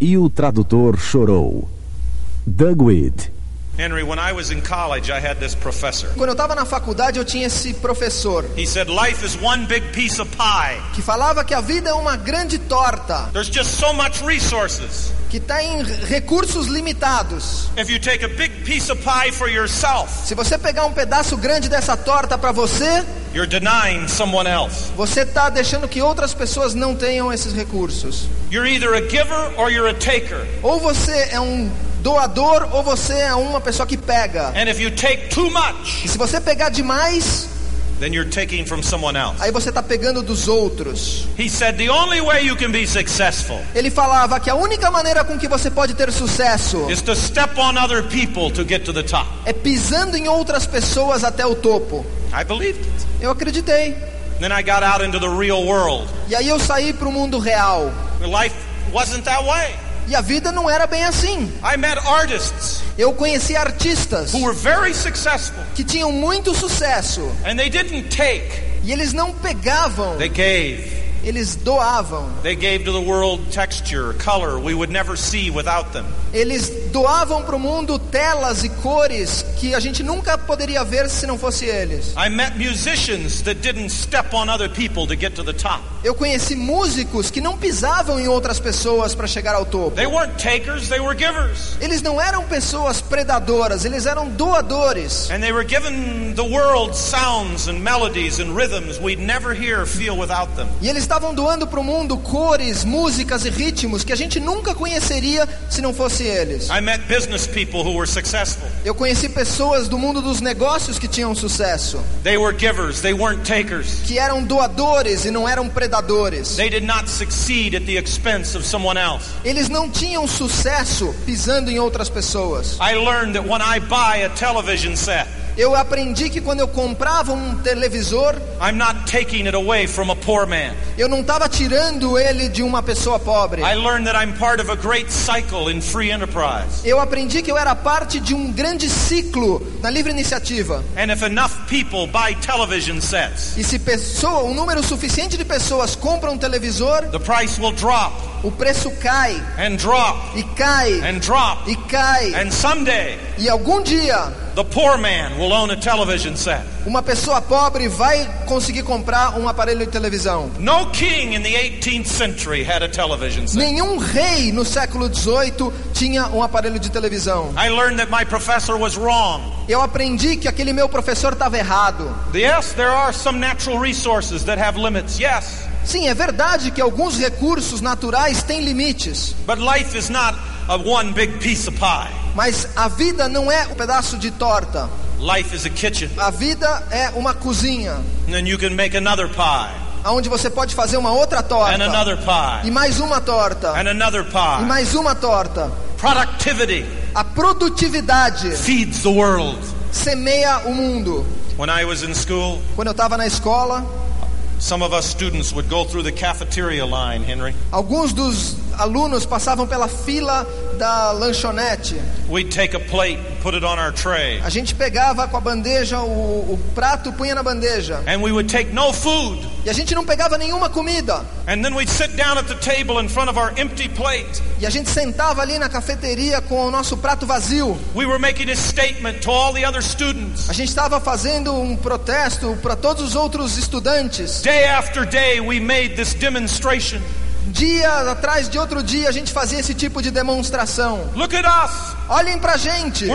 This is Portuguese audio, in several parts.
E o tradutor chorou. Doug. Henry, when I was in college, I had this professor. Quando eu estava na faculdade, eu tinha esse professor He said, Life is one big piece of pie. que falava que a vida é uma grande torta, There's just so much resources. que tem recursos limitados. If you take a big piece of pie for yourself, Se você pegar um pedaço grande dessa torta para você, you're denying someone else. você está deixando que outras pessoas não tenham esses recursos. You're either a giver or you're a taker. Ou você é um doador ou você é uma pessoa que pega. And if you take too much, E se você pegar demais, then you're taking from someone else. aí você está pegando dos outros. He said, The only way you can be successful Ele falava que a única maneira com que você pode ter sucesso is to step on other people to get to the top. é pisando em outras pessoas até o topo. I believed it. Eu acreditei. Then I got out into the real world. E aí eu saí para o mundo real. Life wasn't that way. E a vida não era bem assim. I met artists Eu conheci artistas who were very successful, que tinham muito sucesso and they didn't take, e eles não pegavam, they gave. Eles doavam. They gave to the world texture, color we would never see without them. Eles doavam para o mundo telas e cores que a gente nunca poderia ver se não fosse eles. I met musicians that didn't step on other people to get to the top. Eu conheci músicos que não pisavam em outras pessoas para chegar ao topo. They weren't takers, they were givers. Eles não eram pessoas predadoras, eles eram doadores. And they were giving the world sounds and melodies and rhythms we'd never hear or feel without them. E eles estavam doando para o mundo cores, músicas e ritmos que a gente nunca conheceria se não fosse eles. I met business people who were successful. Eu conheci pessoas do mundo dos negócios que tinham sucesso, They were givers, they weren't takers. que eram doadores e não eram predadores. They did not succeed at the expense of someone else. Eles não tinham sucesso pisando em outras pessoas. I learned that when I buy a television set, Eu aprendi que quando eu comprava um televisor, I'm not taking it away from a poor man. eu não estava tirando ele de uma pessoa pobre. I learned that I'm part of a great cycle in free enterprise. Eu aprendi que eu era parte de um grande ciclo na livre iniciativa. And if enough people buy television sets, E se pessoa, um número suficiente de pessoas compram um televisor, the price will drop o preço cai and drop e cai and drop. e cai. And someday, E algum dia the poor man will own a television set. uma pessoa pobre vai conseguir comprar um aparelho de televisão. No king in the 18th century had a television set. Nenhum rei no século XVIII tinha um aparelho de televisão. I learned that my professor was wrong. Eu aprendi que aquele meu professor estava errado. Yes, there are some natural resources that have limits. Yes. Sim, é verdade que alguns recursos naturais têm limites, But life is not a one big piece of pie. mas a vida não é um pedaço de torta. Life is a kitchen. A vida é uma cozinha, And then you can make another pie, onde você pode fazer uma outra and torta, e mais uma torta, and another e mais uma torta. Productivity A produtividade feeds the world. semeia o mundo. When I was in school, Quando eu estava na escola, some of us students would go through the cafeteria line, Henry. alguns dos alunos passavam pela fila da lanchonete. We'd take a plate and put it on our tray. A gente pegava com a bandeja o, o prato, punha na bandeja. And we would take no food. E a gente não pegava nenhuma comida. And then we'd sit down at the table in front of our empty plate. E a gente sentava ali na cafeteria com o nosso prato vazio. We were making a statement to all the other students. A gente estava fazendo um protesto para todos os outros estudantes. Day after day, we made this demonstration. Dia atrás de outro dia a gente fazia esse tipo de demonstração. Look at us. Olhem pra gente.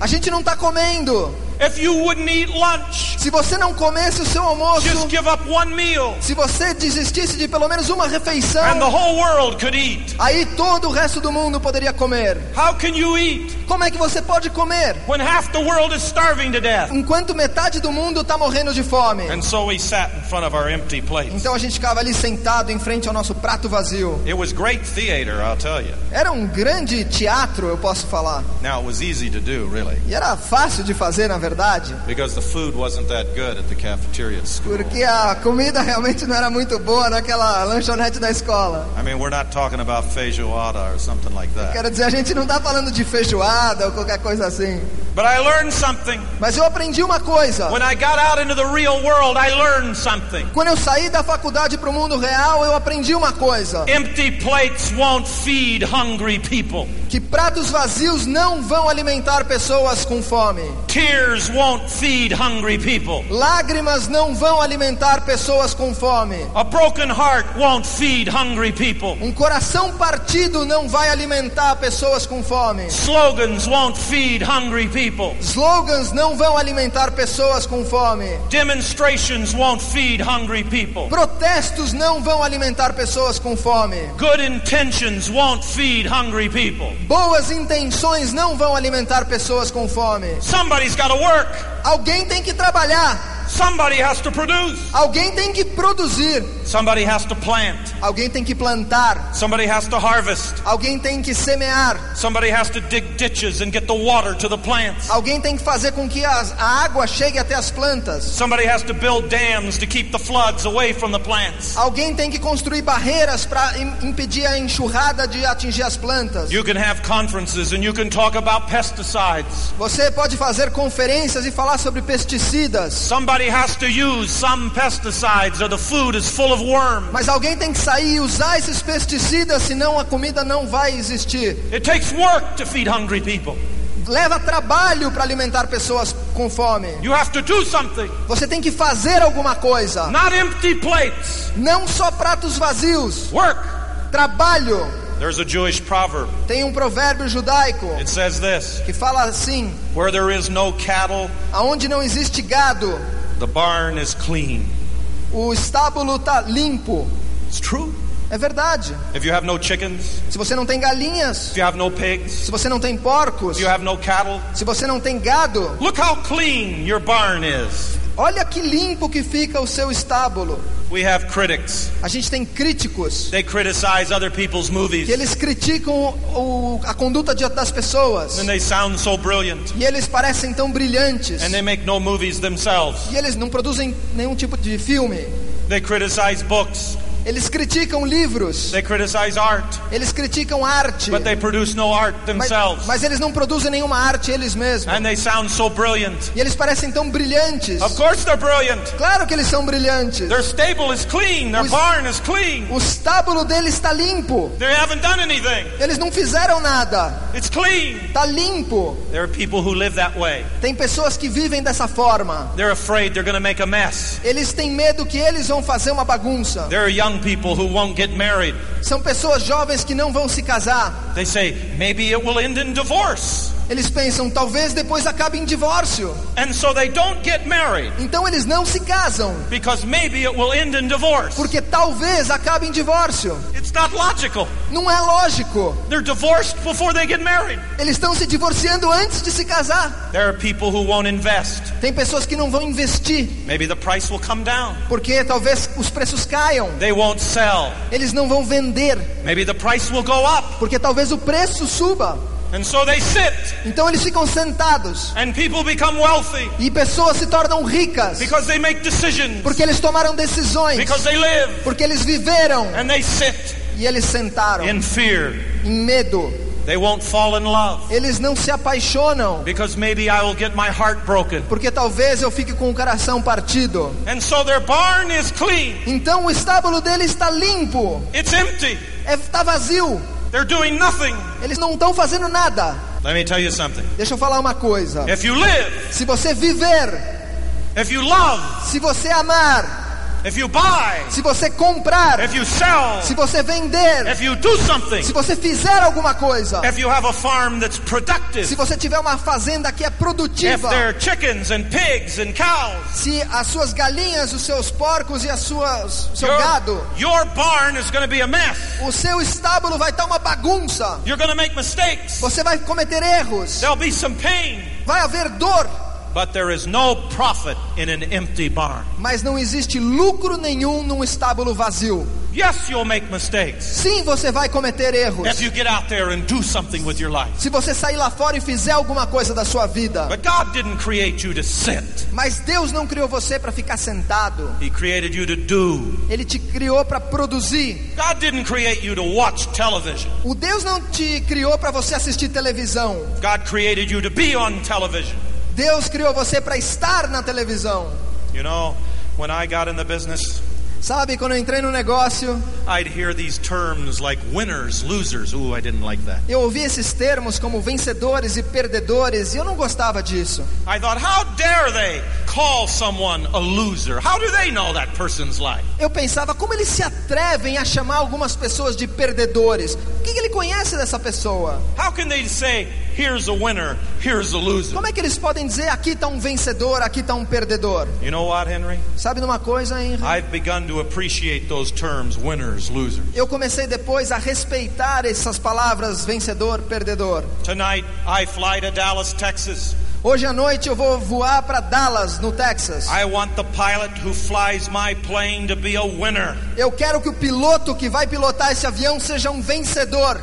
A gente não tá comendo. If you wouldn't eat lunch, Se você não comesse o seu almoço, just give up one meal, se você desistisse de pelo menos uma refeição, and the whole world could eat. aí todo o resto do mundo poderia comer. How can you eat Como é que você pode comer when half the world is starving to death? enquanto metade do mundo está morrendo de fome? And so we sat in front of our empty plates. Então a gente ficava ali sentado em frente ao nosso prato vazio. It was great theater, I'll tell you. Era um grande teatro, eu posso falar. Now, it was easy to do, really. E era fácil de fazer, na verdade. Verdade? Because the food wasn't that good at the cafeteria at school. Porque a comida realmente não era muito boa naquela lanchonete da escola. I mean, we're not talking about feijoada or something like that. Quero dizer, a gente não está falando de feijoada ou qualquer coisa assim. But I learned something. Mas eu aprendi uma coisa. When I got out into the real world, I learned something. Quando eu saí da faculdade para o mundo real, eu aprendi uma coisa: Empty plates won't feed hungry people. Que pratos vazios não vão alimentar pessoas com fome. Tears won't feed hungry people. Lágrimas não vão alimentar pessoas com fome. A broken heart won't feed hungry people. Um coração partido não vai alimentar pessoas com fome. Slogans won't feed hungry people. Slogans não vão alimentar pessoas com fome. Demonstrations won't feed hungry people. Protestos não vão alimentar pessoas com fome. Good intentions won't feed hungry people. Boas intenções não vão alimentar pessoas com fome. Somebody's got to work. Alguém tem que trabalhar. Somebody has to produce. Alguém tem que produzir. Somebody has to plant. Alguém tem que plantar. Somebody has to harvest. Alguém tem que semear. Somebody has to dig ditches and get the water to the plants. Alguém tem que fazer com que as- a água chegue até as plantas. Somebody has to build dams to keep the floods away from the plants. Alguém tem que construir barreiras para impedir a enxurrada de atingir as plantas. You can have conferences and you can talk about pesticides. Você pode fazer conferências e falar sobre pesticidas. Somebody has to use some pesticides or the food is full of worms. Mas alguém tem que sair e usar esses pesticidas, senão a comida não vai existir. It takes work to feed hungry people. Leva trabalho para alimentar pessoas com fome. You have to do something. Você tem que fazer alguma coisa. Not empty plates. Não só pratos vazios. Work. Trabalho. There's a Jewish proverb. Tem um provérbio judaico It says this que fala assim: Where there is no cattle, aonde não existe gado, the barn is clean. o estábulo tá limpo. It's true. É verdade. If you have no chickens, Se você não tem galinhas, if you have no pigs, se você não tem porcos, if you have no cattle, se você não tem gado, look how clean your barn is. Olha que limpo que fica o seu estábulo. We have critics. A gente tem críticos They criticize other people's movies que eles criticam o- a conduta de- das pessoas and they sound so brilliant e eles parecem tão brilhantes and they make no movies themselves. e eles não produzem nenhum tipo de filme. They criticize books. Eles criticam livros, They criticize art, eles criticam arte, but they produce no art mas, themselves. mas eles não produzem nenhuma arte eles mesmos. And they sound so brilliant. E eles parecem tão brilhantes. Of course they're brilliant. Claro que eles são brilhantes. Their stable is clean. Their Was- barn is clean. O estábulo deles está limpo. They haven't done anything. Eles não fizeram nada. It's clean. Está limpo. There are people who live that way. Tem pessoas que vivem dessa forma. They're afraid they're going to make a mess. Eles têm medo que eles vão fazer uma bagunça. There are young people who won't get married. São pessoas jovens que não vão se casar. They say, maybe it will end in divorce. Eles pensam, talvez depois acabe em divórcio. And so they don't get married Então eles não se casam. because maybe it will end in divorce. Porque talvez acabe em divórcio. It's not logical. Não é lógico. They're divorced before they get married. Eles estão se divorciando antes de se casar. There are people who won't invest. Tem pessoas que não vão investir. Maybe the price will come down. Porque talvez os preços caiam. They won't sell. Eles não vão vender. Maybe the price will go up. Porque talvez o preço suba. And so they sit Então eles ficam sentados. and people become wealthy E pessoas se tornam ricas. because they make decisions, Porque eles tomaram decisões. because they live Porque eles viveram. and they sit E eles sentaram in fear. em medo. They won't fall in love Eles não se apaixonam. because maybe I will get my heart broken. Porque talvez eu fique com o coração partido. And so their barn is clean. Então o estábulo dele está limpo. It's empty. Está vazio. They're doing nothing. Eles não estão fazendo nada. Let me tell you something. Deixa eu falar uma coisa. If you live, Se você viver, if you love, se você amar, buy, se você comprar, if you sell, se você vender, if you do something, se você fizer alguma coisa, if you have a farm that's se você tiver uma fazenda que é if produtiva, there are chickens and pigs and cows, se as suas galinhas, os seus porcos e as suas seu your, gado, your barn is going to be a mess. o seu estábulo vai estar uma bagunça. You're going to make mistakes. Você vai cometer erros. There'll be some pain. Vai haver dor. But there is no profit in an empty barn. Mas não existe lucro nenhum num estábulo vazio. Yes, you'll make mistakes. Sim, você vai cometer erros. If you get out there and do something with your life. Se você sair lá fora e fizer alguma coisa da sua vida. But God didn't create you to sit. Mas Deus não criou você para ficar sentado. He created you to do. Ele te criou para produzir. God didn't create you to watch television. O Deus não te criou para você assistir televisão. God created you to be on television. Deus criou você para estar na televisão. You know, when I got in the business, Sabe, quando eu entrei no negócio, I'd hear these terms like winners, losers. Ooh, I didn't like that. eu ouvi esses termos como vencedores e perdedores e eu não gostava disso. I thought, how dare they call someone a loser? How do they know that person's life? Eu pensava, como eles se atrevem a chamar algumas pessoas de perdedores? O que que ele conhece dessa pessoa? How can they say, here's a winner, here's a loser? Como é que eles podem dizer aqui está um vencedor, aqui está um perdedor? You know what, Henry? Sabe de uma coisa, Henry? I've begun to appreciate those terms, winners, losers. Eu comecei depois a respeitar essas palavras vencedor, perdedor. Tonight, I fly to Dallas, Texas. Hoje à noite eu vou voar para Dallas, no Texas. I want the pilot who flies my plane to be a winner. Eu quero que o piloto que vai pilotar esse avião seja um vencedor.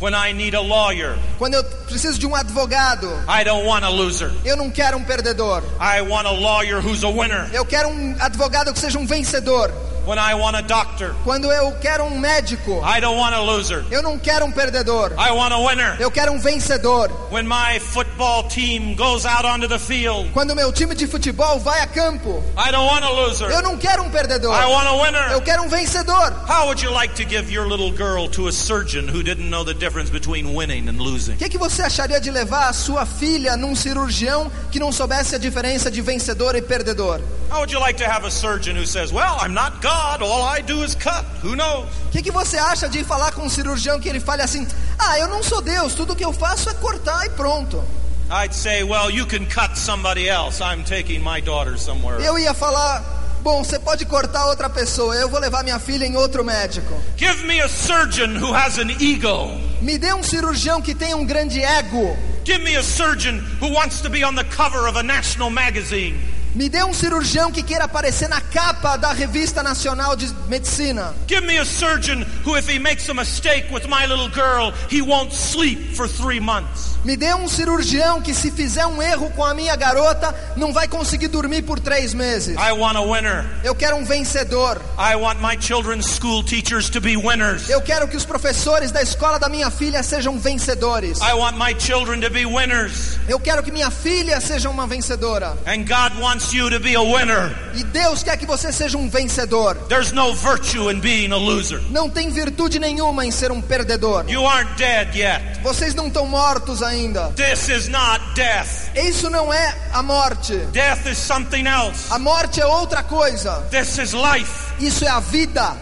When I need a lawyer, Quando eu preciso de um advogado, I don't want a loser. eu não quero um perdedor. I want a lawyer who's a winner. Eu quero um advogado que seja um vencedor. When I want a doctor, Quando eu quero um médico, I don't want a loser. eu não quero um perdedor. I want a winner. Eu quero um vencedor. When my football team goes out onto the field, Quando meu time de futebol vai a campo, I don't want a loser. eu não quero um perdedor. I want a Eu winner. quero um vencedor. How would you like to give your little girl to a surgeon who didn't know the difference between winning and losing? O que, que você acharia de levar a sua filha num cirurgião que não soubesse a diferença de vencedor e perdedor? How would you like to have a surgeon who says, Well, I'm not God, all I do is cut? Who knows? O que, que você acha de falar com um cirurgião que ele fale assim: Ah, eu não sou Deus, tudo que eu faço é cortar e pronto. I'd say, Well, you can cut somebody else. I'm taking my daughter somewhere. Eu ia falar: Bom, você pode cortar outra pessoa, eu vou levar minha filha em outro médico. Give me a surgeon who has an ego. Me dê um cirurgião que tenha um grande ego. Give me a surgeon who wants to be on the cover of a national magazine. Me dê um cirurgião que queira aparecer na capa da revista nacional de medicina. Give me a surgeon who, if he makes a mistake with my little girl, he won't sleep for three months. Me dê um cirurgião que, se fizer um erro com a minha garota, não vai conseguir dormir por três meses. I want a winner. Eu quero um vencedor. I want my children's school teachers to be winners. Eu quero que os professores da escola da minha filha sejam vencedores. I want my children to be winners. Eu quero que minha filha seja uma vencedora. And God wants you to be a winner. E Deus quer que você seja um vencedor. There's no virtue in being a loser. Não tem virtude nenhuma em ser um perdedor. You aren't dead yet. Vocês não estão mortos ainda. This is not death. Isso não é a morte. Death is something else. A morte é outra coisa. This is life. Isso é a vida.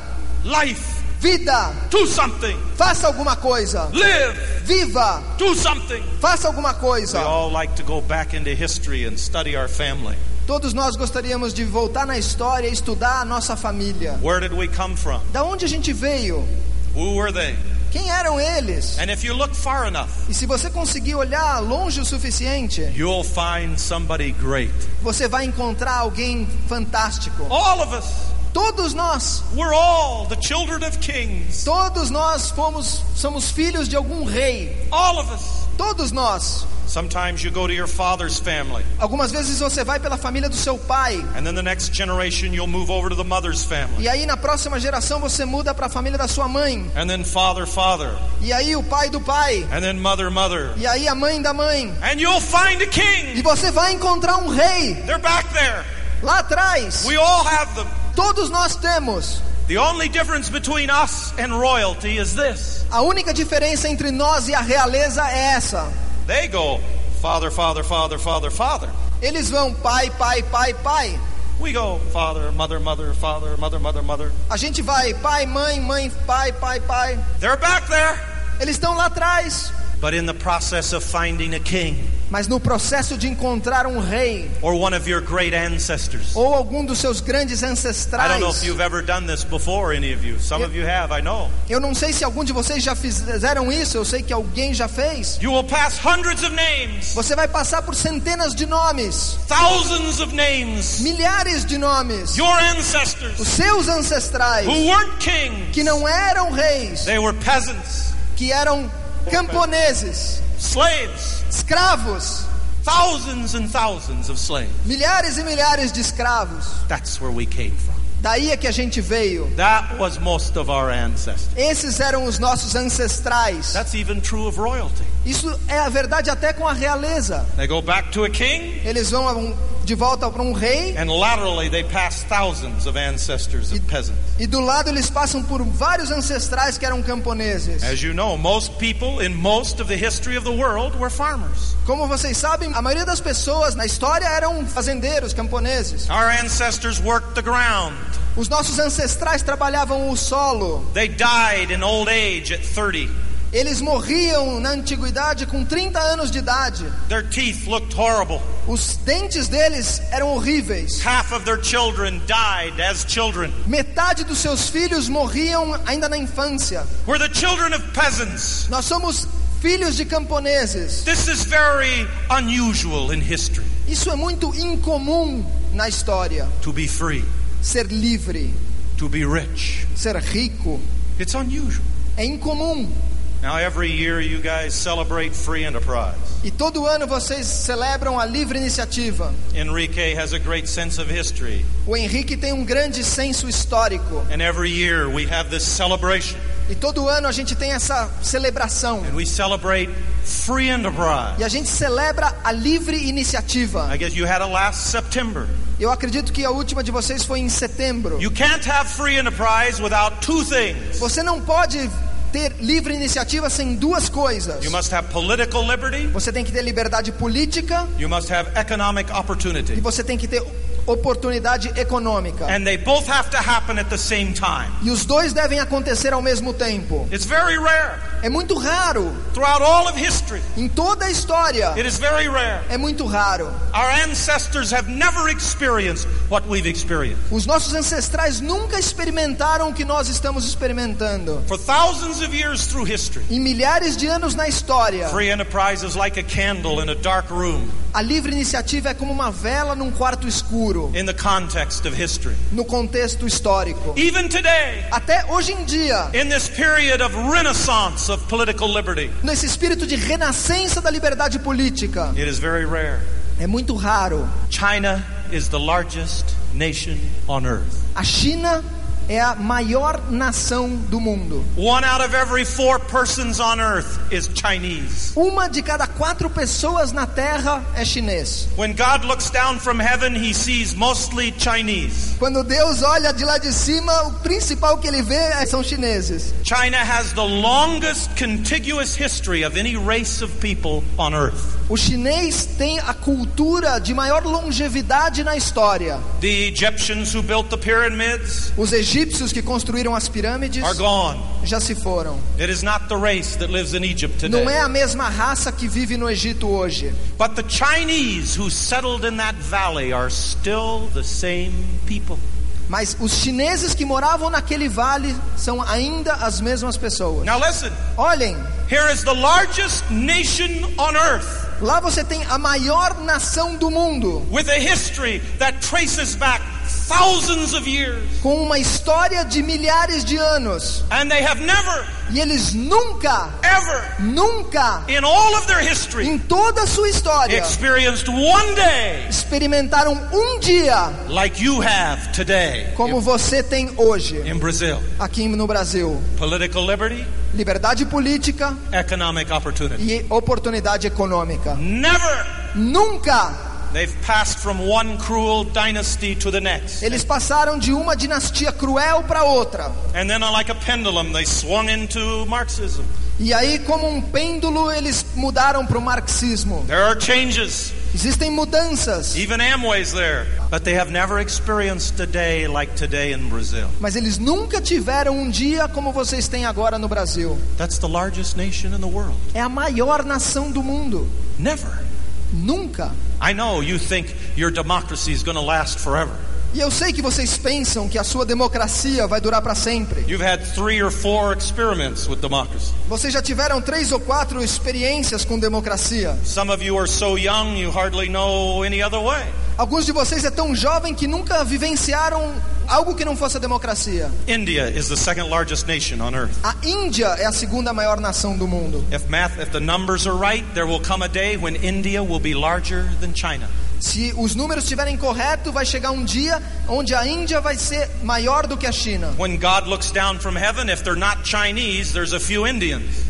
Life. Vida. Do something. Faça alguma coisa. Live. Viva. Do something. Faça alguma We coisa. all like to go back into history and study our family. Todos nós gostaríamos de voltar na história e estudar a nossa família. Where did we come from? Da onde a gente veio? Who were they? Quem eram eles? And if you look far enough, E se você conseguir olhar longe o suficiente, you'll find somebody great. você vai encontrar alguém fantástico. All of us. Todos nós, We're all the children of kings. todos nós fomos, somos filhos de algum rei. All of us. Todos nós. Sometimes you go to your father's family, Algumas vezes você vai pela família do seu pai. and then the next generation you'll move over to the mother's family, E aí na próxima geração você muda para a família da sua mãe. and then father, father, E aí o pai do pai. and then mother, mother. E aí a mãe da mãe. And you'll find a E king. você vai encontrar um rei They're back there. lá atrás. We all have them. Todos nós temos. The only difference between us and royalty is this A única diferença entre nós e a realeza é essa. they go father, father, father, father, father. Eles vão pai, pai, pai, pai. We go father, mother, mother, father, mother, mother, mother. A gente vai pai, mãe, mãe, pai, pai, pai. They're back there. Eles estão lá atrás. But in the process of finding a king Mas no processo de encontrar um rei or one of your great ancestors, ou algum dos seus grandes I don't know ancestrais, if you've ever done this before, any of you. Some of you have, I know. eu não sei se algum de vocês já fizeram isso, eu sei que alguém já fez. You will pass hundreds of names, Você vai passar por centenas de nomes, thousands of names, milhares de nomes, your os ancestors seus ancestrais who weren't kings, que não eram reis, they were peasants, que eram camponeses, slaves, escravos, thousands and thousands of slaves. milhares e milhares de escravos. That's where we came from. Daí é que a gente veio. That was most of our ancestors. Esses eram os nossos ancestrais. That's even true of royalty. Isso é a verdade até com a realeza. They go back to a king, Eles vão um- de volta para um rei and laterally they pass thousands of ancestors of peasants. e do lado eles passam por vários ancestrais que eram camponeses. You know. Como vocês sabem, a maioria das pessoas na história eram fazendeiros, camponeses. Our ancestors worked the ground. Os nossos ancestrais trabalhavam o solo. They died in old age at 30. Eles morriam na antiguidade com 30 anos de idade. Their teeth looked horrible. Os dentes deles eram horríveis. Half of their children died as children. Metade dos seus filhos morriam ainda na infância. We're the children of peasants. Nós somos filhos de camponeses. This is very unusual in history Isso é muito incomum na história. to be free, Ser livre, to be rich. ser rico, It's unusual. é incomum. Now, every year you guys celebrate free enterprise. E todo ano vocês celebram a livre iniciativa. Enrique has a great sense of history, O Henrique tem um grande senso histórico. and every year we have this celebration, E todo ano a gente tem essa celebração. and we celebrate free enterprise. E a gente celebra a livre iniciativa. I guess you had it last September. Eu acredito que a última de vocês foi em setembro. You can't have free enterprise without two things. Você não pode ter livre iniciativa sem duas coisas. You must have political liberty, Você tem que ter liberdade política you must have economic e opportunity. você tem que ter oportunidade econômica. And they both have to happen at the same time. E os dois devem acontecer ao mesmo tempo. It's very rare. É muito raro. Throughout all of history, Em toda a história, it is very rare. é muito raro. Our ancestors have never experienced what we've experienced. Os nossos ancestrais nunca experimentaram o que nós estamos experimentando. For thousands of years through history, Em milhares de anos na história, free enterprise is like a candle in a dark room a livre iniciativa é como uma vela num quarto escuro, in the context of history. no contexto histórico. Even today, Até hoje em dia, in this period of renaissance of political liberty, nesse espírito de renascença da liberdade política, it is very rare. é muito raro. China is the largest nation on earth. A China é a maior nação do mundo. One out of every four persons on earth is Chinese. Uma de cada quatro pessoas na Terra é chinês. When God looks down from heaven, he sees mostly Chinese. Quando Deus olha de lá de cima, o principal que ele vê é- são chineses. China has the longest contiguous history of any race of people on earth. O chinês tem a cultura de maior longevidade na história. The Egyptians who built the pyramids Os egípcios que construíram as pirâmides are gone. já se foram. It is not the race that lives in Egypt Não é a mesma raça que vive no Egito hoje. But the Chinese who settled in that valley are still the same people. Mas os chineses que moravam naquele vale são ainda as mesmas pessoas. Now listen, Olhem, here is the largest nation on earth lá você tem a maior nação do mundo, with a history that traces back. Com uma história de milhares de anos. And they have never, E eles nunca, ever, nunca, in all of their history, em toda a sua história, experienced one day experimentaram um dia like you have today como você tem hoje, in Brazil. aqui no Brasil. Political liberty, Liberdade política economic opportunity. e oportunidade econômica. Never Nunca They've passed from one cruel dynasty to the next. eles passaram de uma dinastia cruel para outra. And then, like a pendulum, they swung into Marxism. E aí, como um pêndulo, eles mudaram para o marxismo. There are changes. Existem mudanças, Even Amway's there. But they have never experienced a day like today in Brazil. mas eles nunca tiveram um dia como vocês têm agora no Brasil. That's the largest nation in the world. É a maior nação do mundo. Never. Nunca. I know you think your democracy is going to last forever. E eu sei que vocês pensam que a sua democracia vai durar para sempre. Vocês já tiveram três ou quatro experiências com democracia. Some of you are so young you hardly know any other way. Alguns de vocês é tão jovem que nunca vivenciaram algo que não fosse a democracia. India is the second largest nation on earth. A Índia é a segunda maior nação do mundo. If math if the numbers are right, there will come a day when India will be larger than China. Se os números estiverem corretos, vai chegar um dia onde a Índia vai ser maior do que a China.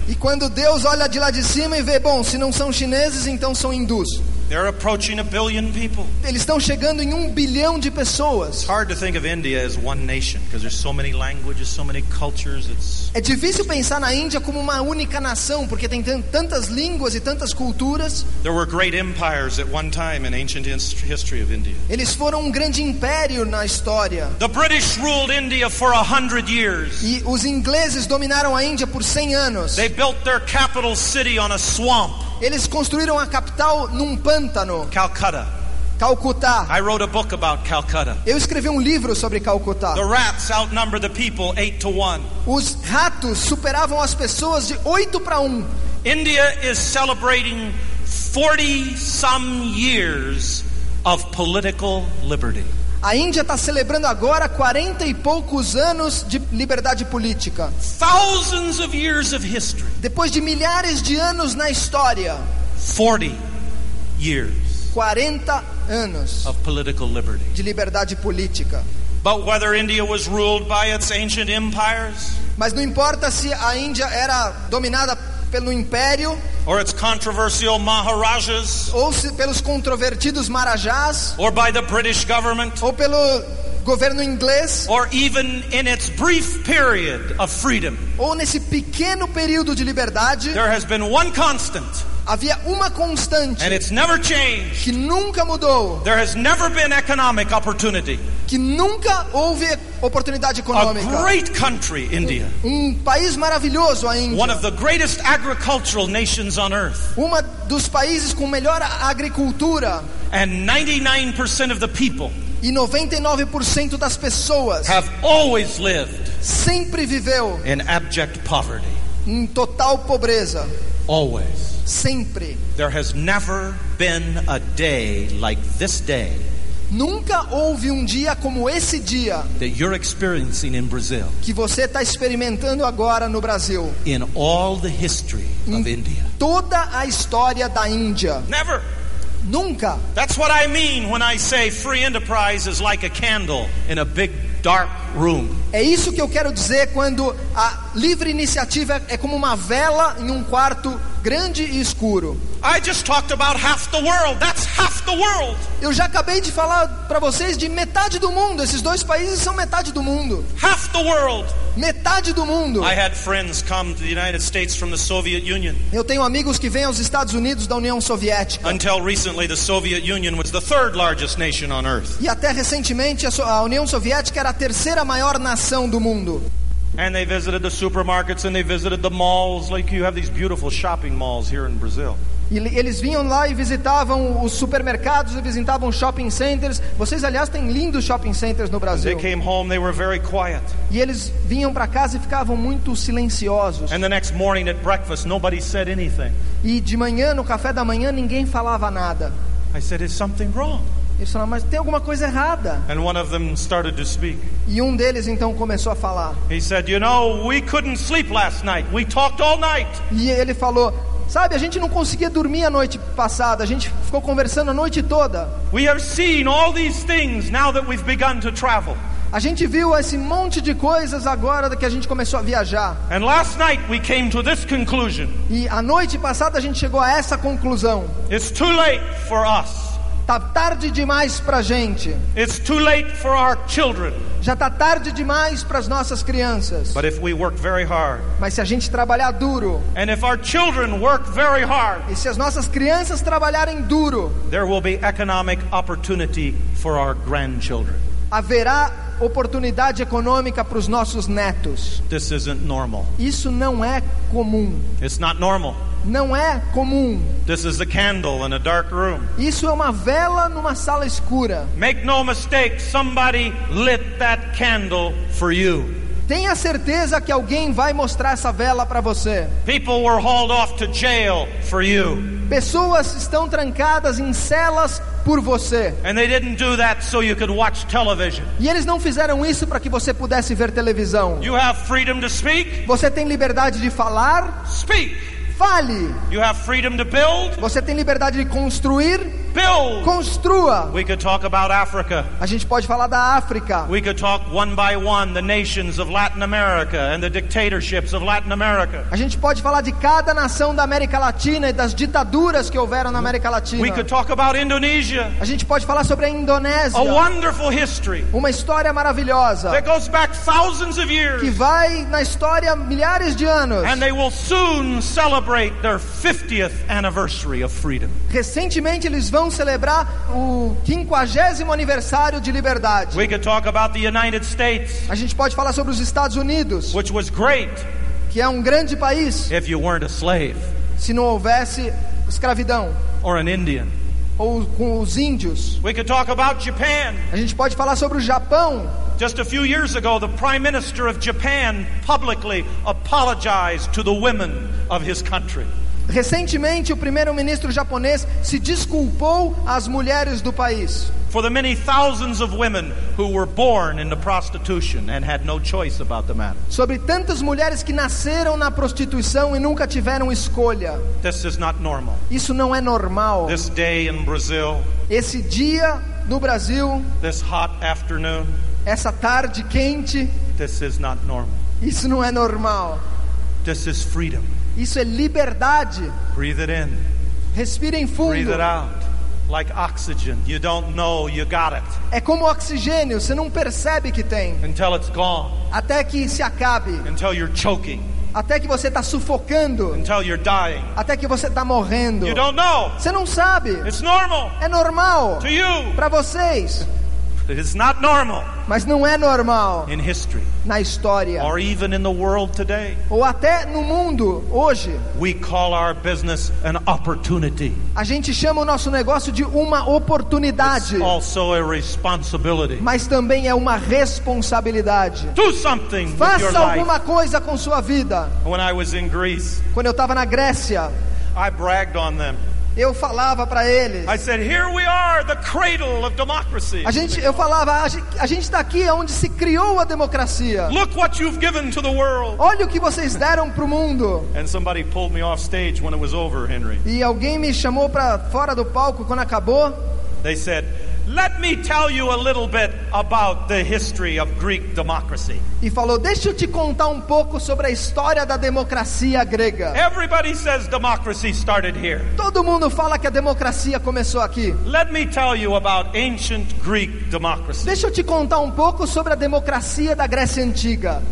E quando Deus olha de lá de cima e vê, bom, se não são chineses, então são hindus. They're approaching a billion people. Eles estão chegando em um bilhão de It's pessoas. hard to think of India as one nation because there's so many languages, so many cultures. It's É difícil pensar na Índia como uma única nação, porque tem tan- tantas línguas e tantas culturas. there were great empires at one time in ancient his- history of India. Eles foram um grande império na história. The British ruled India for a hundred years. E os ingleses dominaram a Índia por 100 anos. They built their capital city on a swamp, Eles construíram a capital num pântano, Calcutta. Calcutá. I wrote a book about Calcutta. Eu escrevi um livro sobre Calcutá. The rats outnumber the people eight to one. Os ratos superavam as pessoas de 8 para 1. India is celebrating 40 some years of political liberty. A Índia está celebrando agora 40 e poucos anos de liberdade política. Thousands of years of history. Depois de milhares de anos na história, 40 years 40 anos of political liberty. de liberdade política. But whether India was ruled by its ancient empires Mas não importa se a Índia era dominada pelo império or its controversial Maharajas ou se pelos controvertidos marajás or by the British government ou pelo governo inglês or even in its brief period of freedom, ou nesse pequeno período de liberdade, there has been one constant havia uma constante and it's never changed. que nunca mudou, There has never been economic opportunity. que nunca houve oportunidade A econômica. great country, India. Um país maravilhoso a One Índia. of the greatest agricultural nations on earth. Uma dos países com melhor agricultura And 99% of the people e 99% das pessoas have always lived sempre viveu in abject poverty. em total pobreza. Always. Sempre. There has never been a day like this day Nunca houve um dia como esse dia that you're experiencing in Brazil que você está experimentando agora no Brasil. in all the history of India. Toda a história da Índia. Never. Nunca. That's what I mean when I say free enterprise is like a candle in a big dark room. É isso que eu quero dizer quando a livre iniciativa é como uma vela em um quarto grande e escuro. I just talked about half the world. That's half the world. Eu já acabei de falar para vocês de metade do mundo. Esses dois países são metade do mundo. Half the world. Metade do mundo. I had friends come to the United States from the Soviet Union. Eu tenho amigos que vêm aos Estados Unidos da União Soviética. Until recently, the Soviet Union was the third largest nation on earth. E até recentemente a União Soviética era a terceira maior nação do mundo. And they visited the supermarkets and they visited the malls. Like you have these beautiful shopping malls here in Brazil. E eles vinham lá e visitavam os supermercados e visitavam shopping centers. Vocês, aliás, têm lindos shopping centers no They Brasil. came home, they were very quiet. E eles vinham para casa e ficavam muito silenciosos. E de manhã, no café da manhã, ninguém falava nada. I said, Is something wrong? Eles falaram, mas tem alguma coisa errada. And one of them started to speak. E um deles então começou a falar. He said, You know, we couldn't sleep last night. We talked all night. E ele falou: Sabe, a gente não conseguia dormir a noite passada, a gente ficou conversando a noite toda. A gente viu esse monte de coisas agora que a gente começou a viajar. E a noite passada a gente chegou a essa conclusão: it's too late for us Tá tarde demais pra gente. It's too late for our children. Já tá tarde demais para as nossas crianças. But if we work very hard, Mas se a gente trabalhar duro and if our children work very hard, e se as nossas crianças trabalharem duro, there will be economic opportunity for our grandchildren. haverá oportunidade econômica para os nossos netos. This isn't normal. Isso não é comum. It's not normal. Não é comum. This is a candle in a dark room. Isso é uma vela numa sala escura. Make no mistake, somebody lit that candle for you. Tenha certeza que alguém vai mostrar essa vela para você. People were hauled off to jail for you. Pessoas estão trancadas em celas por você. And they didn't do that so you could watch television. E eles não fizeram isso para que você pudesse ver televisão. You have freedom to speak? Você tem liberdade de falar? Speak. Fale. You have freedom to build? Você tem liberdade de construir? Build. Construa. We could talk about Africa. A gente pode falar da África. We could talk one by one the nations of Latin America and the dictatorships of Latin America. A gente pode falar de cada nação da América Latina e das ditaduras que houveram na América Latina. We could talk about Indonesia. A gente pode falar sobre a Indonésia. A wonderful history Uma história maravilhosa that goes back thousands of que years. vai na história milhares de anos. And they will soon celebrate their 50th anniversary of freedom. Recentemente eles vão celebrar o 50 aniversário de liberdade. We could talk about the United States, A gente pode falar sobre os Estados Unidos, which was great que é um grande país, if you weren't a slave se não houvesse escravidão or an Indian. ou com os índios. We could talk about Japan. A gente pode falar sobre o Japão. Just a few years ago, the Prime Minister of Japan publicly apologized to the women of his country. Recentemente, o primeiro-ministro japonês se desculpou às mulheres do país For the many thousands of women who were born into prostitution and had no choice about the matter. sobre tantas mulheres que nasceram na prostituição e nunca tiveram escolha. This is not normal. Isso não é normal. This day in Brazil, Esse dia no Brasil, this hot afternoon, essa tarde quente, this is not normal. isso não é normal. This is freedom. Isso é liberdade. Breathe it in, Respirem breathe fundo. it out. Like oxygen. You don't know you got it É como oxigênio, você não percebe que tem, until it's gone, até que se acabe, until you're choking, até que você está sufocando, until you're dying. até que você está morrendo. You don't know. Você não sabe. It's normal É normal to you. para vocês, It is not normal mas não é normal in history na história or even in the world today. ou até no mundo hoje. We call our business an opportunity. A gente chama o nosso negócio de uma It's oportunidade, also a responsibility. mas também é uma responsabilidade. Do something with your Faça alguma life. coisa com sua vida. When I was in Greece, Quando eu estava na Grécia, I bragged on them. Eu falava para eles. I said, "Here we are, the cradle of democracy. A gente, eu falava, a gente, está aqui onde se criou a democracia. Look what you've given to the world." Olha o que vocês deram para o mundo. And somebody pulled me off stage when it was over, Henry. E alguém me chamou para fora do palco quando acabou. They said, "Let me tell you a little bit about the history of Greek democracy." E falou: Deixa eu te contar um pouco sobre a história da democracia grega. Everybody says democracy started here. Todo mundo fala que a democracia começou aqui. Let me tell you about ancient Greek democracy. Deixa eu te contar um pouco sobre a democracia da Grécia Antiga.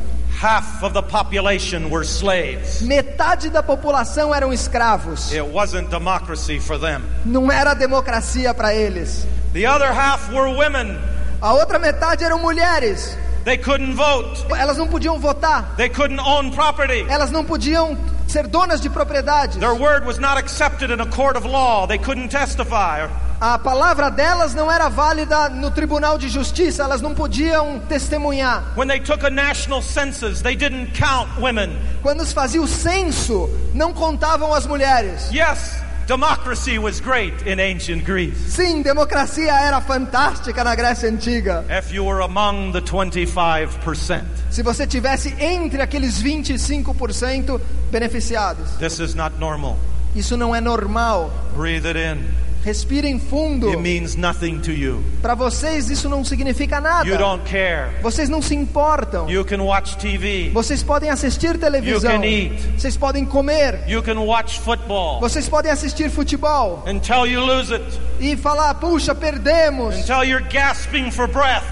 Half of the population were slaves. Metade da população eram escravos. It wasn't democracy for them. Não era democracia para eles. The other half were women. A outra metade eram mulheres. They couldn't vote. Elas não podiam votar. They couldn't own property. Elas não podiam ser donas de propriedades. Their word was not accepted in a court of law. They couldn't testify. A palavra delas não era válida no tribunal de justiça. Elas não podiam testemunhar. When they took a national census, they didn't count women. Quando se fazia o censo, não contavam as mulheres. Yes, democracy was great in ancient Greece. Sim, democracia era fantástica na Grécia Antiga. If you were among the 25%. Se você tivesse entre aqueles 25% beneficiados. This is not normal. Isso não é normal. Breathe it in. Respirem fundo. It means nothing to you. Para vocês isso não significa nada. You don't care. Vocês não se importam. You can watch TV. Vocês podem assistir televisão. You can eat. Vocês podem comer. You can watch football Vocês podem assistir futebol until you lose it, e falar: puxa, perdemos. until you're gasping for breath.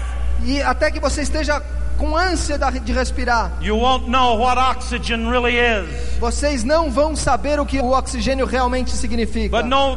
E até que você esteja com ânsia de respirar. You won't know what oxygen really is. Vocês não vão saber o que o oxigênio realmente significa. No.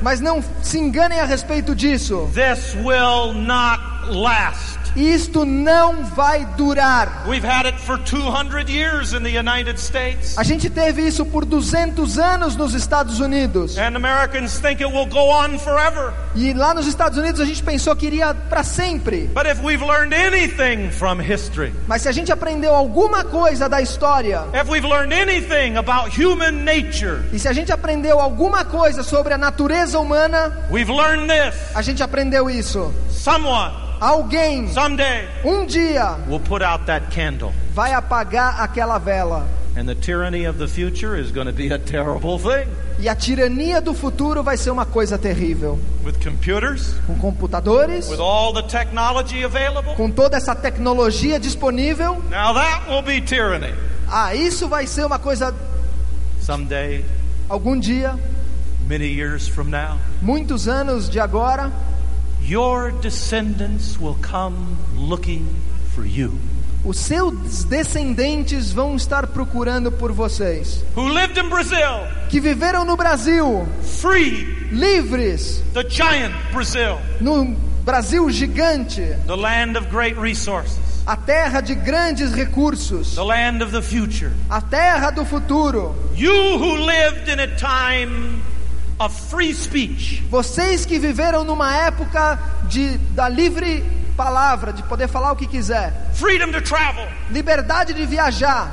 Mas não se enganem a respeito disso. This will not last. Isto não vai durar. We've had it for 200 years in the United States. A gente teve isso por 200 anos nos Estados Unidos. And Americans think it will go on forever. E lá nos Estados Unidos a gente pensou que iria para sempre. But if we've learned anything from history, Mas se a gente aprendeu alguma coisa da história, if we've learned anything about human nature, e se a gente aprendeu alguma coisa sobre a natureza humana, we've learned this. a gente aprendeu isso. Someone, Alguém, someday, um dia, will put out that candle. vai apagar aquela vela. And the tyranny of the future is going to be a terrible thing. E a tirania do futuro vai ser uma coisa terrível. With computers, Com computadores, with all the technology available, com toda essa tecnologia disponível, now that will be tyranny. ah, isso vai ser uma coisa Someday, algum dia, many years from now, muitos anos de agora, your descendants will come looking for you. os seus descendentes vão estar procurando por vocês, Who lived in Brazil, que viveram no Brasil, free, livres, the giant Brazil, no Brasil gigante, the land of great resources, a terra de grandes recursos, the land of the future. a terra do futuro. You who lived in a time of free speech, Vocês que viveram numa época de da livre palavra, de poder falar o que quiser, freedom to travel, liberdade de viajar,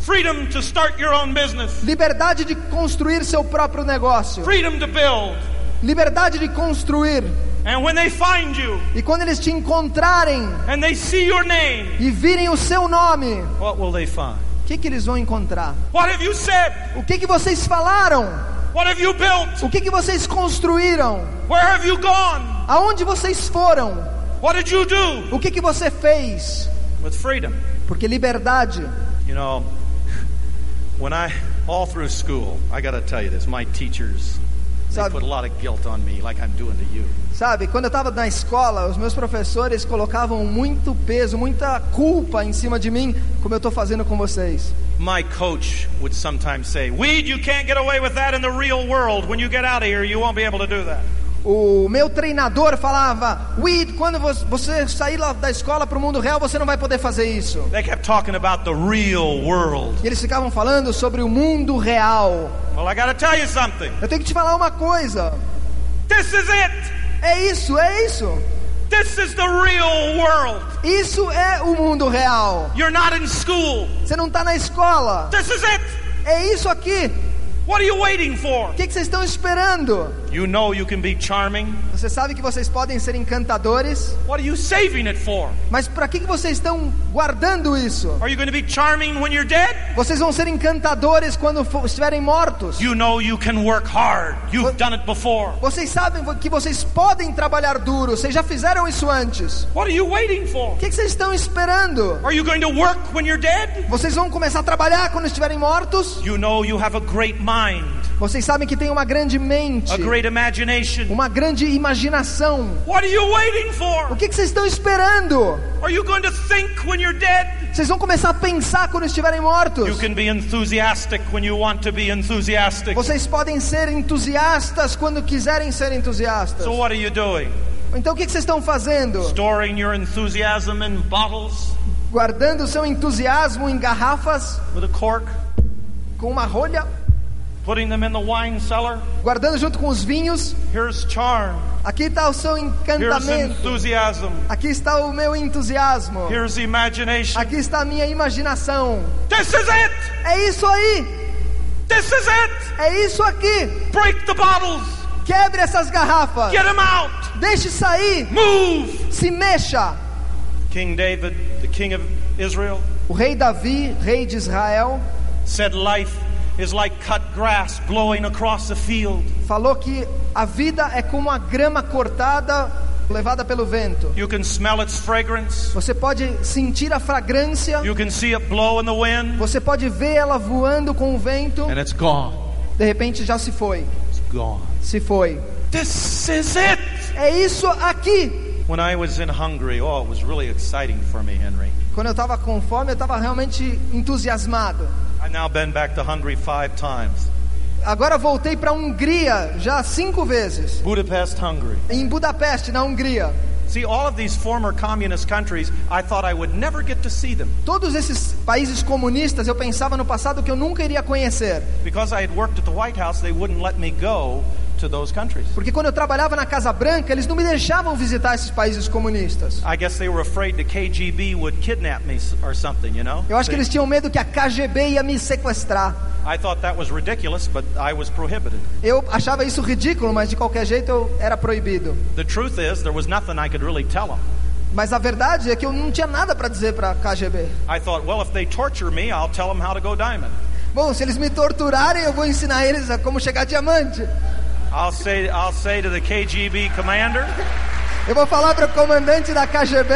freedom to start your own business, liberdade de construir seu próprio negócio, freedom to build. liberdade de construir. And when they find you E quando eles te encontrarem and they see your name, e virem o seu nome, what will they find? o que, que eles vão encontrar? What have you said? O que, que vocês falaram? What have you built? O que, que vocês construíram? Where have you gone? Aonde vocês foram? What did you do? O que, que você fez? With freedom. Porque liberdade. You know, when I, all through school, I got to tell you this, my teachers, Sabe- put a lot of guilt on me, like I'm doing to you. Sabe, quando eu estava na escola, os meus professores colocavam muito peso, muita culpa em cima de mim, como eu estou fazendo com vocês. My coach would sometimes say, Weed, you can't get away with that in the real world. When you get out of here, you won't be able to do that. O meu treinador falava: Weed, quando vo- você sair da escola para o mundo real, você não vai poder fazer isso. They kept talking about the real world. E eles ficavam falando sobre o mundo real. Well, I got to tell you something. Eu tenho que te falar uma coisa: This is it. é isso, é isso. This is the real world. Isso é o mundo real. You're not in school. Você não está na escola. This is it. É isso aqui. What are you waiting for? O que, que vocês estão esperando? You know you can be charming. Você sabe que vocês podem ser encantadores, What are you saving it for? mas para que, que vocês estão guardando isso? Are you going to be charming when you're dead? Vocês vão ser encantadores quando estiverem mortos. You know you can work hard. You've What- done it before. Vocês sabem que vocês podem trabalhar duro. Vocês já fizeram isso antes. What are you waiting for? O que, que vocês estão esperando? Are you going to work when you're dead? Vocês vão começar a trabalhar quando estiverem mortos? You know you have a great mind, Vocês sabem que tem uma grande mente, uma grande imaginação. O que, que vocês estão esperando? Vocês vão começar a pensar quando estiverem mortos. Vocês podem ser entusiastas quando quiserem ser entusiastas. So what are you doing? Então o que, que vocês estão fazendo? Storing your enthusiasm in bottles Guardando seu entusiasmo em garrafas with a cork, com uma rolha, putting them in the wine cellar. guardando junto com os vinhos. Here's charm. Aqui está o seu Here's encantamento. enthusiasm. Aqui está o meu entusiasmo. Here's imagination. Aqui está a minha imaginação. This is it. É isso aí. This is it. É isso aqui. Break the bottles. Quebre essas garrafas. Get them out. Deixe sair. Move. Se mexa. King David, the king of Israel, O rei Davi, rei de Israel, said life is like cut grass blowing across the field. Falou que a vida é como a grama cortada, levada pelo vento. You can smell its fragrance. Você pode sentir a fragrância, You can see it blow in the wind, você pode ver ela voando com o vento, and it's gone. de repente já se foi. It's gone. Se foi. This is it. É isso aqui. When I was in Hungary, oh, it was really exciting for me, Henry. Quando eu estava com fome, eu estava realmente entusiasmado. Agora voltei para a Hungria já cinco vezes. Budapest, Hungary. Em Budapeste, na Hungria. See, all of these former communist countries, I thought I would never get to see them Todos esses países comunistas eu pensava no passado que eu nunca iria conhecer. because I had worked at the White House. They wouldn't let me go to those countries. Porque quando eu trabalhava na Casa Branca, eles não me deixavam visitar esses países comunistas. I guess they were afraid the KGB would kidnap me or something, you know? Eu acho que eles tinham medo que a KGB ia me sequestrar. I thought that was ridiculous, but I was prohibited. Eu achava isso ridículo, mas de qualquer jeito eu era proibido. The truth is, there was nothing I could really tell them. Mas a verdade é que eu não tinha nada para dizer para a KGB. I thought, well, if they torture me, I'll tell them how to go diamond. Bom, se eles me torturarem, eu vou ensinar eles a como chegar diamante. I'll say, I'll say to the KGB commander, Eu vou falar para o comandante da KGB.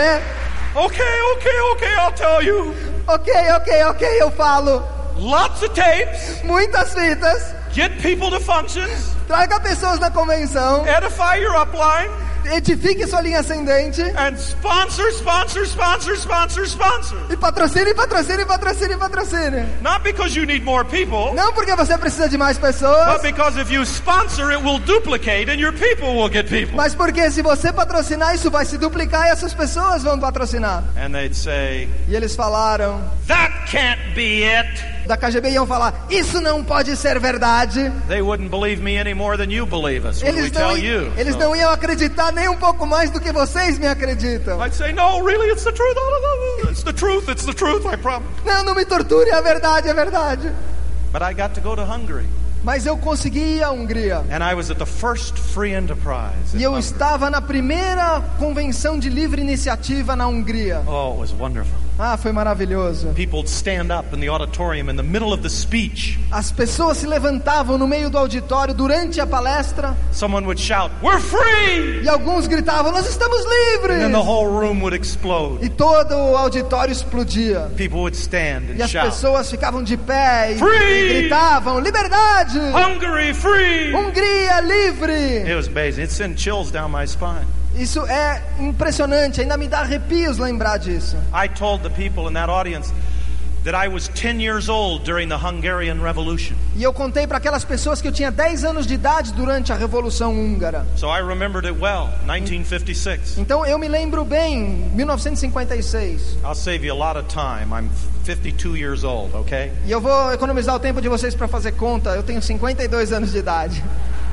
okay, okay, okay, I'll tell you. Ok, ok, ok, eu falo. Lots of tapes, Muitas fitas. get people to functions, Traga pessoas na convenção. edify your upline, Edifique sua linha ascendente. and sponsor, sponsor, sponsor, sponsor, sponsor. E patrocine, patrocine, patrocine, patrocine. Not because you need more people, Não porque você precisa de mais but pessoas, because if you sponsor, it will duplicate and your people will get people. mas porque se você patrocinar, isso vai se duplicar e essas pessoas vão patrocinar. And they'd say, E eles falaram, that can't be it. Da KGB iam falar, isso não pode ser verdade. They wouldn't believe me any more than you believe us when we Eles não, you. eles So não iam acreditar nem um pouco mais do que vocês me acreditam. I'd say, no, really, it's the truth. It's the truth. It's the truth. I promise. Não, não me torture, é verdade, é verdade. But I got to go to Hungary, Mas eu consegui ir à Hungria. and I was at the first free enterprise. in E eu estava na primeira convenção de livre iniciativa na Hungria. Oh, it was wonderful. Ah, foi maravilhoso. People would stand up in the auditorium in the middle of the speech. As pessoas se levantavam no meio do auditório durante a palestra Someone would shout, "We're free!" e alguns gritavam: Nós estamos And then livres! the whole room would explode. E todo o auditório explodia. People would stand E and as shout, pessoas ficavam de pé e, Free! e gritavam: Liberdade! "Hungary free!" Hungria livre! It was amazing. It sent chills down my spine. Isso é impressionante, ainda me dá arrepios lembrar disso. I told the people in that audience that I was 10 years old during the Hungarian Revolution. E eu contei para aquelas pessoas que eu tinha 10 anos de idade durante a Revolução Húngara. So I remembered it well, 1956. Então eu me lembro bem, 1956. I'll save you a lot of time. I'm 52 years old, okay? E eu vou economizar o tempo de vocês para fazer conta. Eu tenho 52 anos de idade.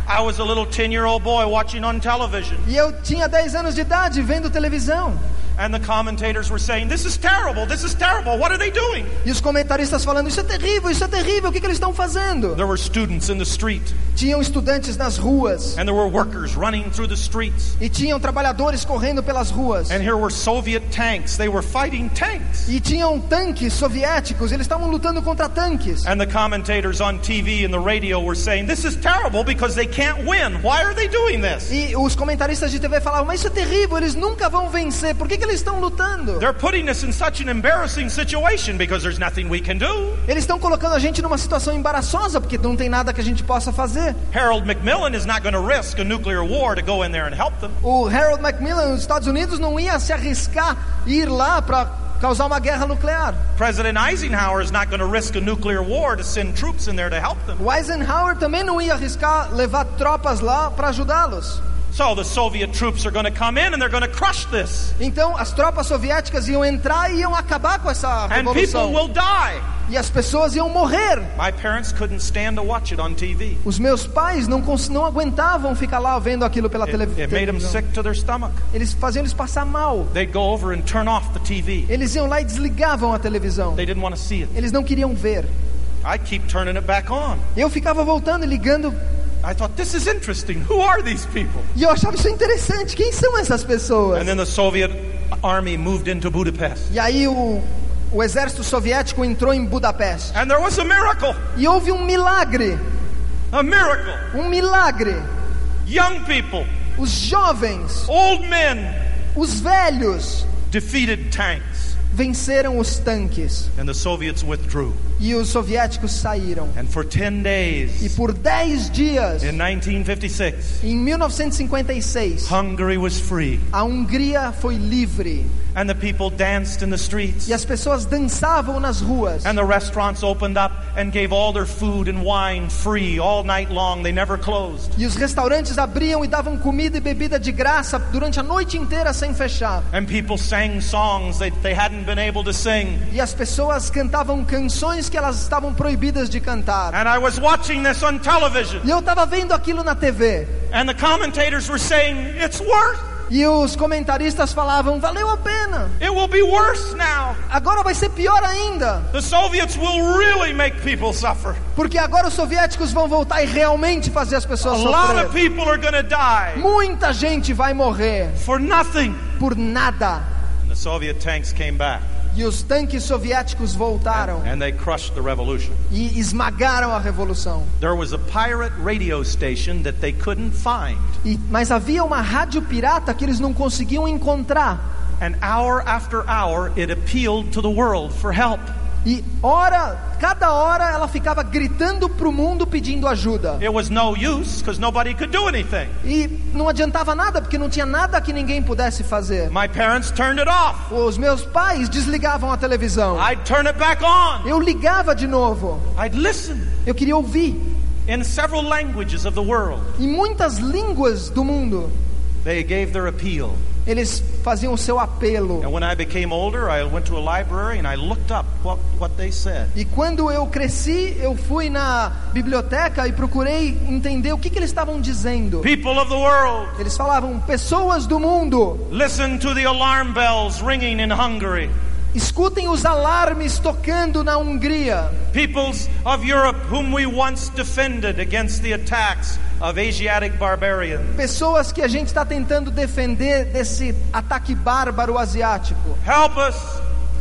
I was a little 10 year old boy watching on television, E eu tinha 10 anos de idade vendo televisão. And the commentators were saying, This is terrible, this is terrible, what are they doing? E os comentaristas falando: Isso é terrível, isso é terrível, o que, que eles estão fazendo? There were students in the street, Tinham estudantes nas ruas. and there were workers running through the streets. E tinham trabalhadores correndo pelas ruas. And here were Soviet tanks, they were fighting tanks. E tinham tanques soviéticos, eles estavam lutando contra tanques. And the commentators on TV and the radio were saying, This is terrible because they can't win. Why are they doing this? E os comentaristas de TV falavam: Mas isso é terrível, eles nunca vão vencer, por que, que eles estão lutando? They're putting us in such an embarrassing situation because there's nothing we can do. Eles estão colocando a gente numa situação embaraçosa porque não tem nada que a gente possa fazer. Harold Macmillan is not going to risk a nuclear war to go in there and help them. O Harold Macmillan, nos Estados Unidos, não ia se arriscar ir lá para causar uma guerra nuclear. President Eisenhower is not going to risk a nuclear war to send troops in there to help them. O Eisenhower também não ia arriscar levar tropas lá para ajudá-los. So the Soviet troops are going to come in and they're going to crush this. Então as tropas soviéticas iam entrar e iam acabar com essa And people revolução. will die. E as pessoas iam morrer. My parents couldn't stand to watch it on TV. Os meus pais não, não aguentavam ficar lá vendo aquilo pela tele- It, it made them televisão. sick to their stomach. Eles faziam eles passar mal. They'd go over and turn off the TV. Eles iam lá e desligavam a televisão. They didn't want to see it. Eles não queriam ver. I keep turning it back on. Eu ficava voltando e ligando I thought, this is interesting. Who are these people? e eu achava isso interessante. Quem são essas pessoas? And then the Soviet army moved into Budapest. E aí o, o exército soviético entrou em Budapeste. And there was a miracle. E houve um milagre, A miracle. um milagre. Young people, Os jovens, old men os velhos defeated tanks. venceram os tanques And the Soviets withdrew. E os soviéticos saíram. And for 10 E days por 10 dias, in 1956, em 1956, Hungary was free. a Hungria foi livre And the people danced in the streets. e as pessoas dançavam nas ruas. And the restaurants opened up and gave all their food and wine free all night long. They never closed. E os restaurantes abriam e davam comida e bebida de graça durante a noite inteira sem fechar. And people sang songs that they hadn't been able to sing. E as pessoas cantavam canções que elas estavam proibidas de cantar. And I was watching this on television. E eu estava vendo aquilo na TV. And the commentators were saying. E os comentaristas falavam: valeu a pena. It will be worse now. Agora vai ser pior ainda. The Soviets will really make people suffer. Porque agora os soviéticos vão voltar e realmente fazer as A pessoas lot of sofrer. people are going to die Muita gente vai morrer for nothing. por nada. And the Soviet tanks came back E os tanques soviéticos voltaram and they crushed the revolution. e esmagaram a revolução. There was a pirate radio station that they couldn't find. E, mas havia uma rádio pirata que eles não conseguiam encontrar. And hour after hour, it appealed to the world for help. E hora, cada hora ela ficava gritando para o mundo pedindo ajuda. It was no use because nobody could do anything. E não adiantava nada porque não tinha nada que ninguém pudesse fazer. My parents turned it off. Os meus pais desligavam a televisão. I'd turn it back on. Eu ligava de novo. I'd listen Eu queria ouvir. in several languages of the world. Em muitas línguas do mundo, They gave their appeal. eles faziam o seu apelo. And when I became older, I went to a library and I looked up what, what they said. E quando eu cresci, eu fui na biblioteca e procurei entender o que, que eles estavam dizendo. People of the world, Eles falavam: pessoas do mundo, listen to the alarm bells ringing in Hungary. Escutem os alarmes tocando na Hungria. Peoples of Europe, whom we once defended against the attacks of Asiatic barbarians. Pessoas que a gente está tentando defender desse ataque bárbaro asiático. Help us,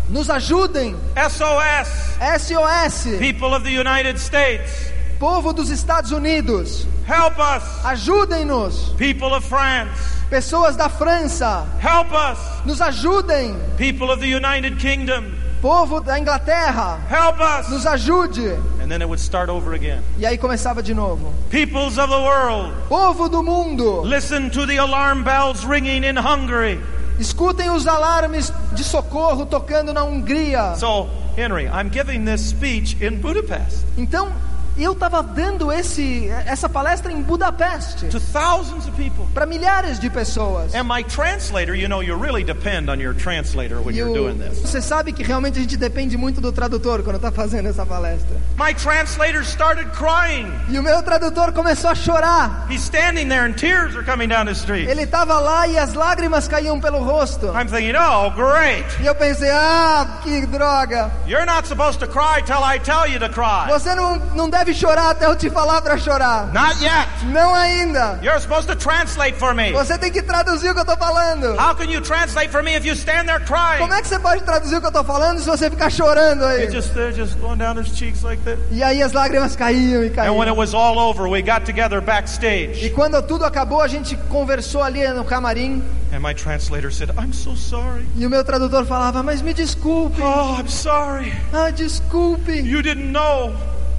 Nos ajudem, SOS, SOS, people of the United States. Povo dos Estados Unidos, Help us, ajudem-nos. people of France. Pessoas da França, Help us, nos ajudem. people of the United Kingdom. Povo da Inglaterra, Help us. nos ajude. And then it would start over again. E aí começava de novo. Peoples of the world, Povo do mundo, listen to the alarm bells ringing in Hungary. escutem os alarmes de socorro tocando na Hungria. So, Henry, I'm giving this speech in Budapest Então, eu estava dando esse, essa palestra em Budapeste to thousands of people. para milhares de pessoas. And my translator, you know, you really depend on your translator when E you're o- doing this. você sabe que realmente a gente depende muito do tradutor quando está fazendo essa palestra. My translator started crying. E o meu tradutor começou a chorar. He's standing there and tears are coming down his street. Ele estava lá e as lágrimas caíam pelo rosto. I'm thinking, oh, great. E eu pensei, ah, que droga. You're not supposed to cry till I tell you to cry. Você não, não deve chorar até eu te falar para chorar. Not yet. Não ainda. You're supposed to translate for me. Você tem que traduzir o que eu estou falando. How can you translate for me if you stand there crying? Como é que você pode traduzir o que eu estou falando se você ficar chorando aí? Just, just going down his cheeks like that. E aí as lágrimas caíam e And when it caíam. was all over, we got together E backstage. quando tudo acabou, a gente conversou ali no camarim. And my translator said, I'm so sorry. E o meu tradutor falava, mas me desculpe. Oh, I'm sorry. Ah, desculpe. You didn't know.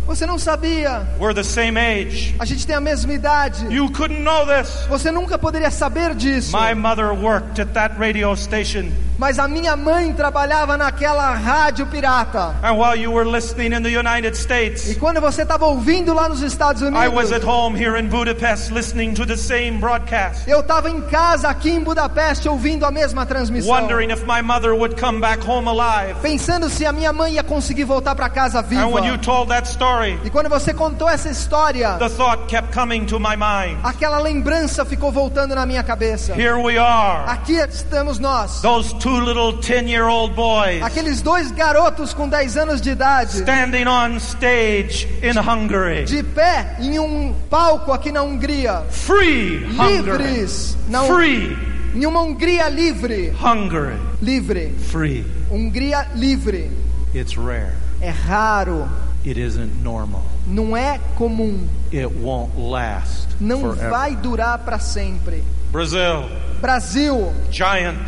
Você não sabia. We're the same age. A gente tem a mesma idade. You couldn't know this. Você nunca poderia saber disso. My mother worked at that radio station. Mas a minha mãe trabalhava naquela rádio pirata. And while you were listening in the United E States, quando você estava ouvindo lá nos Estados I was Unidos, at home here in Budapest listening to the same broadcast, eu estava em casa aqui em Budapeste ouvindo a mesma transmissão. wondering if my mother would come back home alive. Pensando se a minha mãe ia conseguir voltar para casa viva. And when you told that story, E quando você contou essa história, the thought kept coming to my mind. aquela lembrança ficou voltando na minha cabeça. Here we are, Aqui estamos nós. those two little 10 year old boys Aqueles dois garotos com 10 anos de idade, standing on stage in Hungary. de pé em um palco aqui na Hungria, Free livres, na, Hun- Free. em uma Hungria livre, Hungary livre, free. Hungria livre. It's rare. É raro, It isn't normal. não é comum, It won't last não forever. vai durar para sempre. Brazil, Brasil, giant.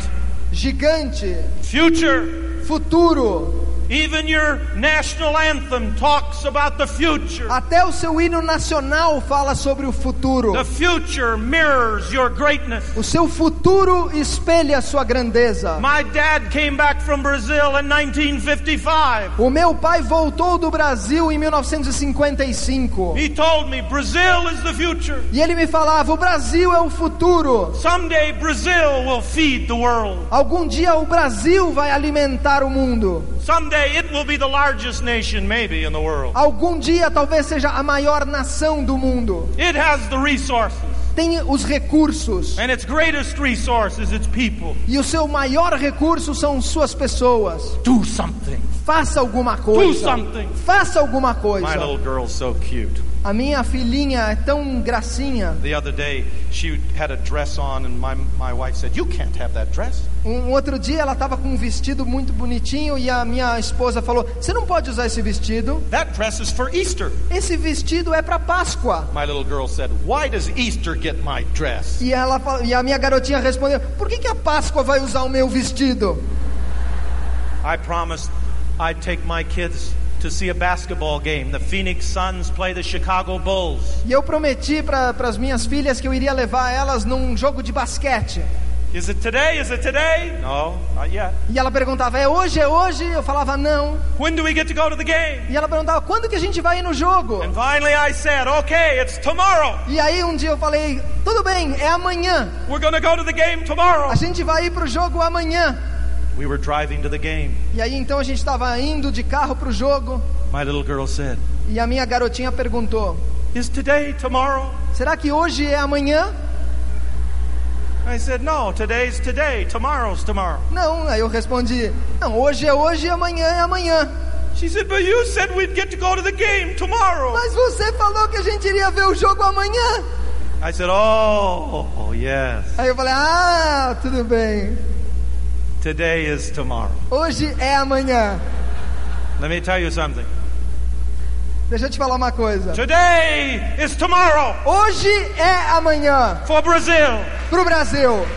Gigante, Future. futuro. Even your national anthem talks about the future. Até o seu hino nacional fala sobre o futuro. The future mirrors your greatness. O seu futuro espelha a sua grandeza. My dad came back from Brazil in 1955. O meu pai voltou do Brasil em 1955. He told me Brazil is the future. E ele me falava: o Brasil é o futuro. Someday Brazil will feed the world. Algum dia o Brasil vai alimentar o mundo. Someday it will be the largest nation, maybe, in the world. Algum dia talvez seja a maior nação do mundo. It has the resources, Tem os recursos. and its greatest resource is its people. E o seu maior recurso são suas pessoas. Do something. Faça alguma coisa. something. Faça alguma My coisa. little girl's so cute. A minha filhinha é tão gracinha. The other day, she had a dress on, and my, my wife said, You can't have that dress. Um outro dia ela estava com um vestido muito bonitinho e a minha esposa falou: Você não pode usar esse vestido. That dress is for Easter. Esse vestido é para Páscoa. My little girl said, Why does Easter get my dress? E, ela, e a minha garotinha respondeu: Por que, que a Páscoa vai usar o meu vestido? I promised I'd take my kids to see a basketball game. The Phoenix Suns play the Chicago Bulls. E eu prometi para as minhas filhas que eu iria levar elas num jogo de basquete. Is it today? Is it today? No, not yet. E ela perguntava: É hoje? É hoje? Eu falava: Não. When do we get to go to the game? E ela perguntava: Quando que a gente vai ir no jogo? And finally I said, Okay, it's tomorrow. E aí um dia eu falei: Tudo bem, é amanhã. We're going to go to the game tomorrow. A gente vai ir pro jogo amanhã. We were driving to the game. E aí então a gente estava indo de carro pro jogo. My little girl said, E a minha garotinha perguntou: Is today tomorrow? Será que hoje é amanhã? I said, No, today's today. Tomorrow's tomorrow. Não, aí eu respondi: Não, hoje é hoje e amanhã é amanhã. She said, But you said we'd get to go to the game tomorrow. Mas você falou que a gente iria ver o jogo amanhã. I said, Oh, yes. Aí eu falei: Ah, tudo bem. Today is tomorrow. Hoje é amanhã. Let me tell you something. Deixa eu te falar uma coisa. Today is tomorrow Hoje é amanhã for Brazil. pro Brasil.